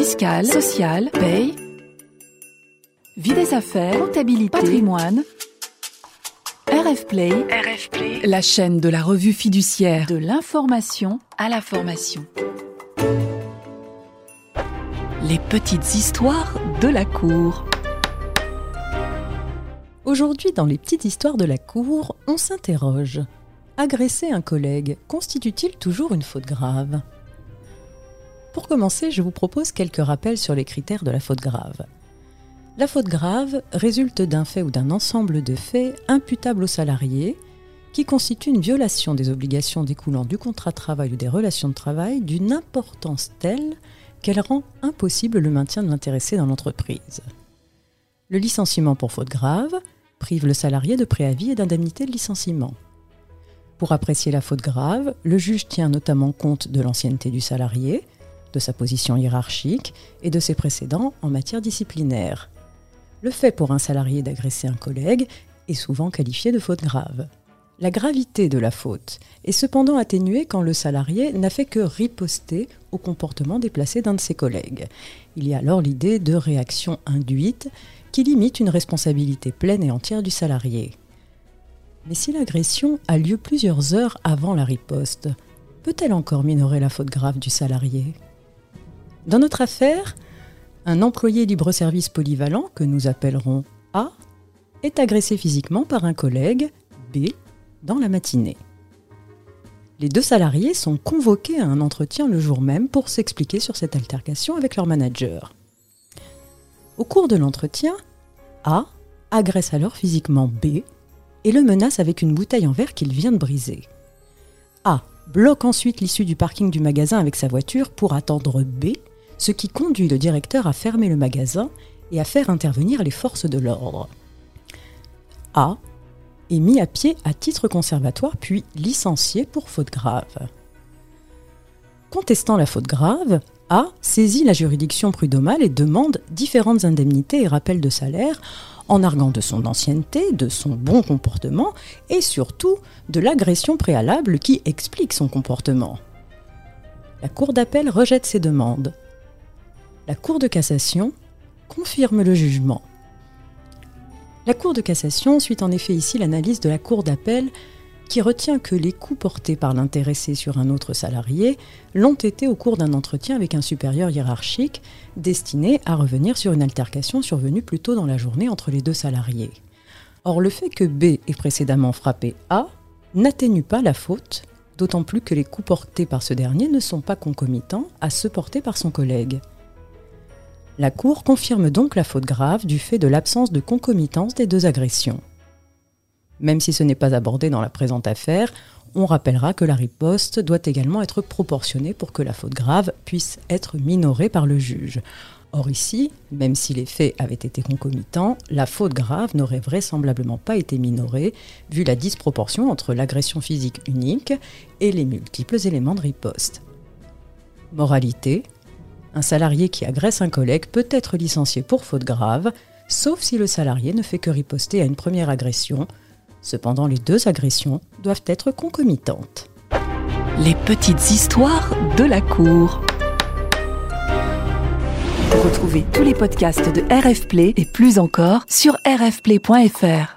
fiscale, sociale, paye, vie des affaires, comptabilité, patrimoine. RF Play, RF Play, la chaîne de la revue fiduciaire de l'information à la formation. Les petites histoires de la cour. Aujourd'hui, dans les petites histoires de la cour, on s'interroge. Agresser un collègue constitue-t-il toujours une faute grave? Pour commencer, je vous propose quelques rappels sur les critères de la faute grave. La faute grave résulte d'un fait ou d'un ensemble de faits imputables au salarié qui constitue une violation des obligations découlant du contrat de travail ou des relations de travail d'une importance telle qu'elle rend impossible le maintien de l'intéressé dans l'entreprise. Le licenciement pour faute grave prive le salarié de préavis et d'indemnité de licenciement. Pour apprécier la faute grave, le juge tient notamment compte de l'ancienneté du salarié, de sa position hiérarchique et de ses précédents en matière disciplinaire. Le fait pour un salarié d'agresser un collègue est souvent qualifié de faute grave. La gravité de la faute est cependant atténuée quand le salarié n'a fait que riposter au comportement déplacé d'un de ses collègues. Il y a alors l'idée de réaction induite qui limite une responsabilité pleine et entière du salarié. Mais si l'agression a lieu plusieurs heures avant la riposte, peut-elle encore minorer la faute grave du salarié? Dans notre affaire, un employé libre-service polyvalent, que nous appellerons A, est agressé physiquement par un collègue, B, dans la matinée. Les deux salariés sont convoqués à un entretien le jour même pour s'expliquer sur cette altercation avec leur manager. Au cours de l'entretien, A agresse alors physiquement B et le menace avec une bouteille en verre qu'il vient de briser. A bloque ensuite l'issue du parking du magasin avec sa voiture pour attendre B, ce qui conduit le directeur à fermer le magasin et à faire intervenir les forces de l'ordre. A est mis à pied à titre conservatoire puis licencié pour faute grave. Contestant la faute grave, a saisit la juridiction prud'homale et demande différentes indemnités et rappels de salaire en arguant de son ancienneté, de son bon comportement et surtout de l'agression préalable qui explique son comportement. La Cour d'appel rejette ces demandes. La Cour de cassation confirme le jugement. La Cour de cassation suit en effet ici l'analyse de la Cour d'appel qui retient que les coûts portés par l'intéressé sur un autre salarié l'ont été au cours d'un entretien avec un supérieur hiérarchique destiné à revenir sur une altercation survenue plus tôt dans la journée entre les deux salariés. Or, le fait que B ait précédemment frappé A n'atténue pas la faute, d'autant plus que les coups portés par ce dernier ne sont pas concomitants à ceux portés par son collègue. La Cour confirme donc la faute grave du fait de l'absence de concomitance des deux agressions. Même si ce n'est pas abordé dans la présente affaire, on rappellera que la riposte doit également être proportionnée pour que la faute grave puisse être minorée par le juge. Or ici, même si les faits avaient été concomitants, la faute grave n'aurait vraisemblablement pas été minorée, vu la disproportion entre l'agression physique unique et les multiples éléments de riposte. Moralité, un salarié qui agresse un collègue peut être licencié pour faute grave, sauf si le salarié ne fait que riposter à une première agression, Cependant, les deux agressions doivent être concomitantes. Les petites histoires de la cour. Retrouvez tous les podcasts de RF Play et plus encore sur rfplay.fr.